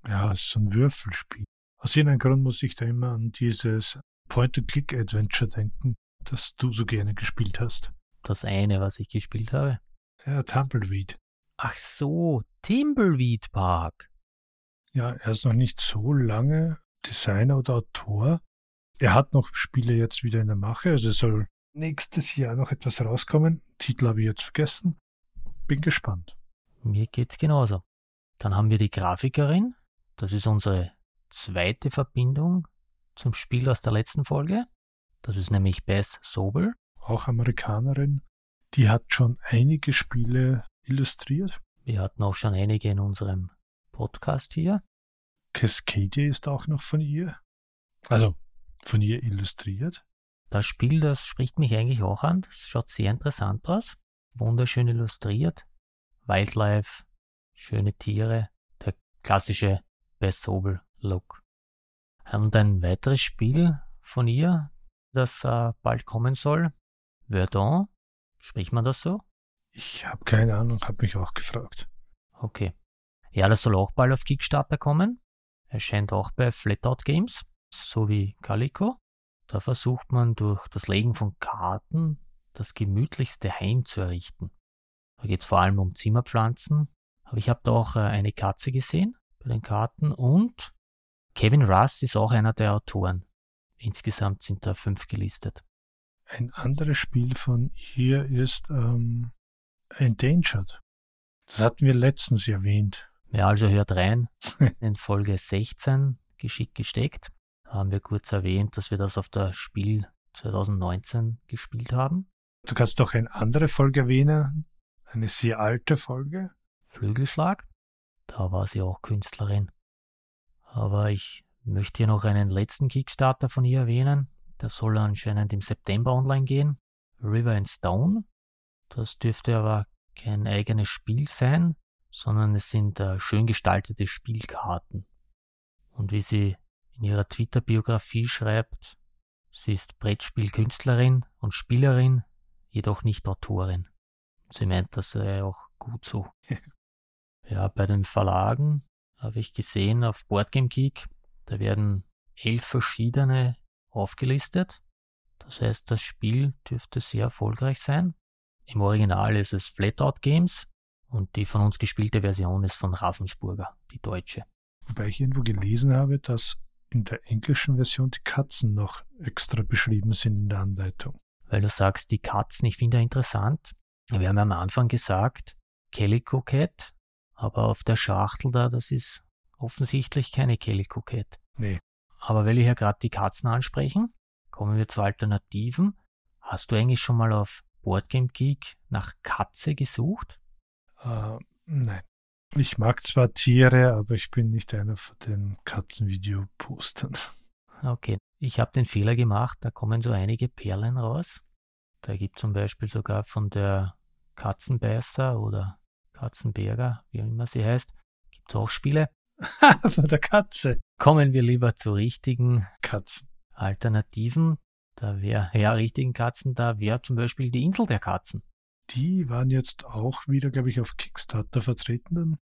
ja, ist so ein Würfelspiel. Aus irgendeinem Grund muss ich da immer an dieses Point-and-Click-Adventure denken, das du so gerne gespielt hast. Das eine, was ich gespielt habe. Ja, Tumbleweed. Ach so, Timbleweed Park. Ja, er ist noch nicht so lange Designer oder Autor. Er hat noch Spiele jetzt wieder in der Mache, also es soll nächstes Jahr noch etwas rauskommen. Titel habe ich jetzt vergessen. Bin gespannt. Mir geht's genauso. Dann haben wir die Grafikerin. Das ist unsere zweite Verbindung zum Spiel aus der letzten Folge. Das ist nämlich Bess Sobel. Auch Amerikanerin. Die hat schon einige Spiele illustriert. Wir hatten auch schon einige in unserem Podcast hier. Cascadia ist auch noch von ihr. Also von ihr illustriert. Das Spiel, das spricht mich eigentlich auch an. Das schaut sehr interessant aus. Wunderschön illustriert. Wildlife, schöne Tiere. Der klassische Bess Sobel-Look. Und ein weiteres Spiel von ihr, das äh, bald kommen soll. Verdun. Spricht man das so? Ich habe keine Ahnung, habe mich auch gefragt. Okay. Ja, das soll auch bald auf Kickstarter kommen. Erscheint auch bei Flatout Games, so wie Calico. Da versucht man durch das Legen von Karten das gemütlichste Heim zu errichten. Da geht es vor allem um Zimmerpflanzen. Aber ich habe da auch äh, eine Katze gesehen bei den Karten und Kevin Russ ist auch einer der Autoren. Insgesamt sind da fünf gelistet. Ein anderes Spiel von ihr ist ähm, Endangered. Das hatten wir letztens erwähnt. Ja, also hört rein in Folge 16, geschickt gesteckt. Da haben wir kurz erwähnt, dass wir das auf der Spiel 2019 gespielt haben. Du kannst doch eine andere Folge erwähnen, eine sehr alte Folge. Flügelschlag, da war sie auch Künstlerin. Aber ich möchte hier noch einen letzten Kickstarter von ihr erwähnen. Der soll anscheinend im September online gehen. River and Stone. Das dürfte aber kein eigenes Spiel sein, sondern es sind äh, schön gestaltete Spielkarten. Und wie sie in ihrer Twitter-Biografie schreibt, sie ist Brettspielkünstlerin und Spielerin, jedoch nicht Autorin. Sie meint, das sei auch gut so. ja, bei den Verlagen habe ich gesehen auf Boardgame Geek, da werden elf verschiedene aufgelistet. Das heißt, das Spiel dürfte sehr erfolgreich sein. Im Original ist es Flatout Games und die von uns gespielte Version ist von Ravensburger, die deutsche. Wobei ich irgendwo gelesen habe, dass in der englischen Version die Katzen noch extra beschrieben sind in der Anleitung. Weil du sagst, die Katzen, ich finde ja interessant. Wir haben ja am Anfang gesagt, Calico Cat, aber auf der Schachtel da, das ist offensichtlich keine Calico Cat. Nee. Aber weil wir hier gerade die Katzen ansprechen, kommen wir zu Alternativen. Hast du eigentlich schon mal auf Boardgame Geek nach Katze gesucht? Äh, nein. Ich mag zwar Tiere, aber ich bin nicht einer von den Katzenvideo-Postern. Okay, ich habe den Fehler gemacht, da kommen so einige Perlen raus. Da gibt zum Beispiel sogar von der Katzenbeißer oder Katzenberger, wie auch immer sie heißt, gibt es auch Spiele. von der Katze. Kommen wir lieber zu richtigen Katzen. Alternativen. Da wäre, ja, richtigen Katzen, da wäre zum Beispiel die Insel der Katzen. Die waren jetzt auch wieder, glaube ich, auf Kickstarter vertreten.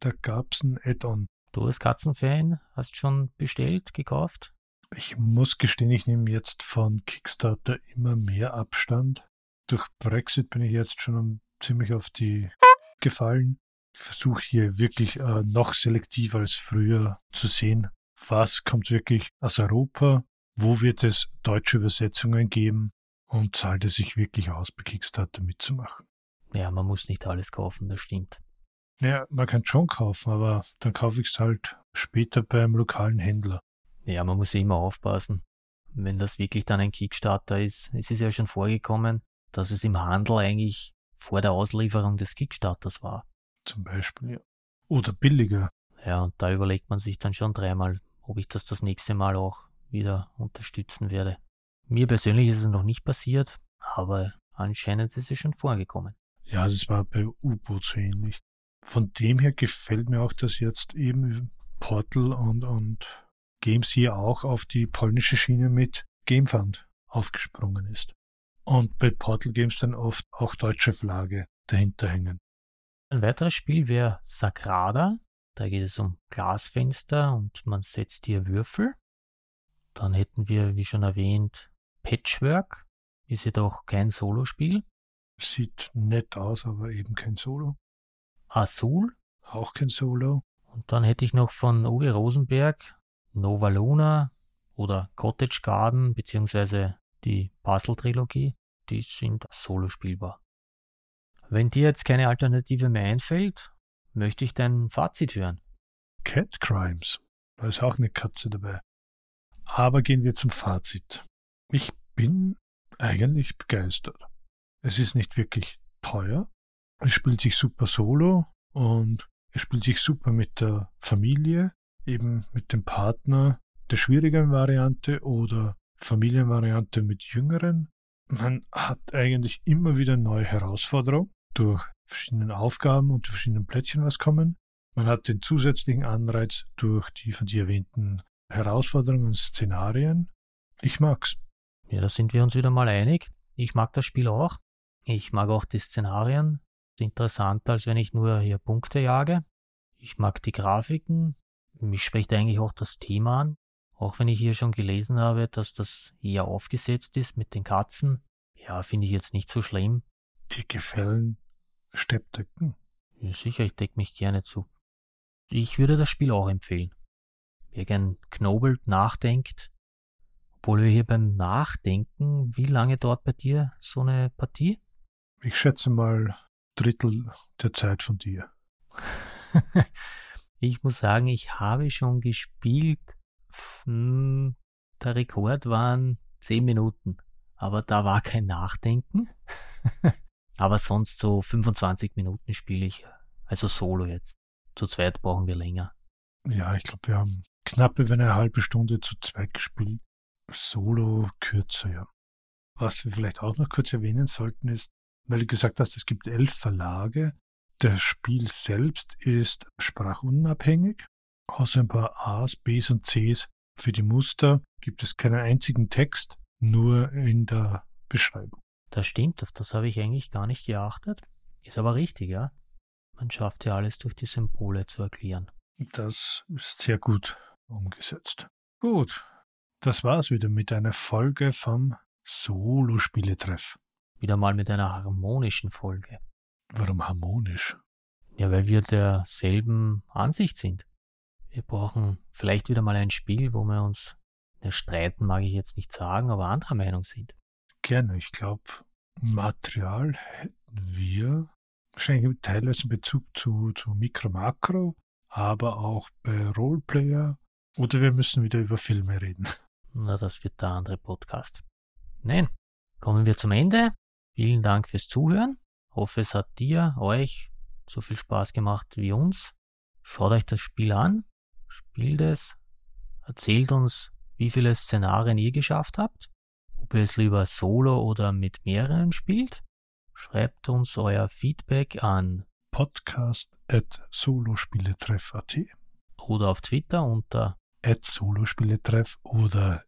Da gab es ein Add-on. Du als Katzenfan hast schon bestellt, gekauft? Ich muss gestehen, ich nehme jetzt von Kickstarter immer mehr Abstand. Durch Brexit bin ich jetzt schon ziemlich auf die gefallen. Ich versuche hier wirklich äh, noch selektiver als früher zu sehen, was kommt wirklich aus Europa, wo wird es deutsche Übersetzungen geben und zahlt es sich wirklich aus, bei Kickstarter mitzumachen. Ja, man muss nicht alles kaufen, das stimmt. Naja, man kann schon kaufen, aber dann kaufe ich es halt später beim lokalen Händler. Ja, man muss immer aufpassen. Wenn das wirklich dann ein Kickstarter ist, es ist ja schon vorgekommen, dass es im Handel eigentlich vor der Auslieferung des Kickstarters war. Zum Beispiel, ja. Oder billiger. Ja, und da überlegt man sich dann schon dreimal, ob ich das das nächste Mal auch wieder unterstützen werde. Mir persönlich ist es noch nicht passiert, aber anscheinend ist es schon vorgekommen. Ja, es war bei U-Boot so ähnlich. Von dem her gefällt mir auch, dass jetzt eben Portal und, und Games hier auch auf die polnische Schiene mit GameFund aufgesprungen ist. Und bei Portal Games dann oft auch deutsche Flagge dahinter hängen. Ein weiteres Spiel wäre Sagrada. Da geht es um Glasfenster und man setzt hier Würfel. Dann hätten wir, wie schon erwähnt, Patchwork. Ist jedoch kein Solospiel. Sieht nett aus, aber eben kein Solo. Azul. Auch kein Solo. Und dann hätte ich noch von Uwe Rosenberg Nova Luna oder Cottage Garden beziehungsweise die Puzzle-Trilogie. Die sind solo spielbar. Wenn dir jetzt keine Alternative mehr einfällt, möchte ich dein Fazit hören. Cat Crimes. Da ist auch eine Katze dabei. Aber gehen wir zum Fazit. Ich bin eigentlich begeistert. Es ist nicht wirklich teuer. Es spielt sich super solo und es spielt sich super mit der Familie, eben mit dem Partner der schwierigeren Variante oder Familienvariante mit Jüngeren. Man hat eigentlich immer wieder neue Herausforderungen durch verschiedene Aufgaben und die verschiedenen Plättchen, was kommen. Man hat den zusätzlichen Anreiz durch die von dir erwähnten Herausforderungen und Szenarien. Ich mag's. Ja, da sind wir uns wieder mal einig. Ich mag das Spiel auch. Ich mag auch die Szenarien. Interessanter, als wenn ich nur hier Punkte jage. Ich mag die Grafiken. Mich spricht eigentlich auch das Thema an. Auch wenn ich hier schon gelesen habe, dass das eher aufgesetzt ist mit den Katzen. Ja, finde ich jetzt nicht so schlimm. Dir gefallen Steppdecken? Ja, sicher, ich decke mich gerne zu. Ich würde das Spiel auch empfehlen. Wer gern knobelt, nachdenkt, obwohl wir hier beim Nachdenken, wie lange dauert bei dir so eine Partie? Ich schätze mal Drittel der Zeit von dir. ich muss sagen, ich habe schon gespielt. Der Rekord waren 10 Minuten, aber da war kein Nachdenken. aber sonst so 25 Minuten spiele ich, also solo jetzt. Zu zweit brauchen wir länger. Ja, ich glaube, wir haben knapp über eine halbe Stunde zu zweit gespielt. Solo kürzer, ja. Was wir vielleicht auch noch kurz erwähnen sollten, ist, weil du gesagt hast, es gibt elf Verlage. Das Spiel selbst ist sprachunabhängig. Außer ein paar A's, B's und C's für die Muster gibt es keinen einzigen Text, nur in der Beschreibung. Das stimmt, auf das habe ich eigentlich gar nicht geachtet. Ist aber richtig, ja. Man schafft ja alles durch die Symbole zu erklären. Das ist sehr gut umgesetzt. Gut, das war's wieder mit einer Folge vom Solo-Spieletreff. Wieder mal mit einer harmonischen Folge. Warum harmonisch? Ja, weil wir derselben Ansicht sind. Wir brauchen vielleicht wieder mal ein Spiel, wo wir uns ja, streiten, mag ich jetzt nicht sagen, aber anderer Meinung sind. Gerne. Ich glaube, Material hätten wir wahrscheinlich teilweise in Bezug zu, zu Mikro Makro, aber auch bei Roleplayer. Oder wir müssen wieder über Filme reden. Na, das wird der andere Podcast. Nein, kommen wir zum Ende. Vielen Dank fürs Zuhören. Hoffe, es hat dir, euch so viel Spaß gemacht wie uns. Schaut euch das Spiel an, spielt es, erzählt uns, wie viele Szenarien ihr geschafft habt, ob ihr es lieber solo oder mit mehreren spielt. Schreibt uns euer Feedback an podcast.solospieletreff.at oder auf Twitter unter Solospieletreff oder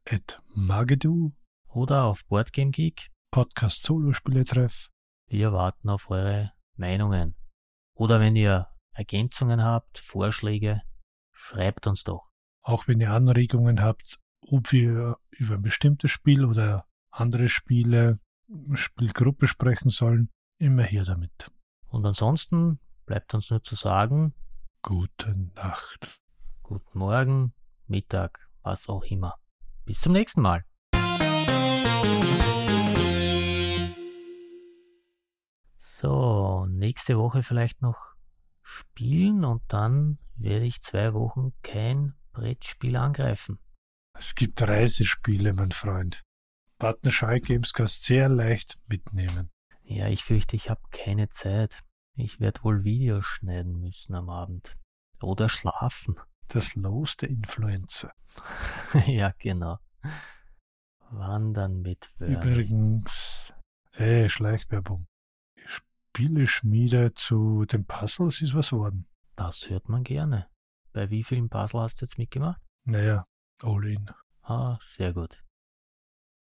Magedu oder auf BoardgameGeek Podcast Solospieletreff. Wir warten auf eure Meinungen. Oder wenn ihr Ergänzungen habt, Vorschläge, schreibt uns doch. Auch wenn ihr Anregungen habt, ob wir über ein bestimmtes Spiel oder andere Spiele, Spielgruppe sprechen sollen, immer her damit. Und ansonsten bleibt uns nur zu sagen, gute Nacht. Guten Morgen, Mittag, was auch immer. Bis zum nächsten Mal. So, nächste Woche vielleicht noch spielen und dann werde ich zwei Wochen kein Brettspiel angreifen. Es gibt Reisespiele, mein Freund. Button Shy Games kannst sehr leicht mitnehmen. Ja, ich fürchte, ich habe keine Zeit. Ich werde wohl Videos schneiden müssen am Abend. Oder schlafen. Das Los der Influencer. ja, genau. Wandern mit Wörnern. Übrigens, hey, Schleichwerbung. Spieleschmiede zu den Puzzles ist was worden. Das hört man gerne. Bei wie vielen Puzzle hast du jetzt mitgemacht? Naja, all in. Ah, sehr gut.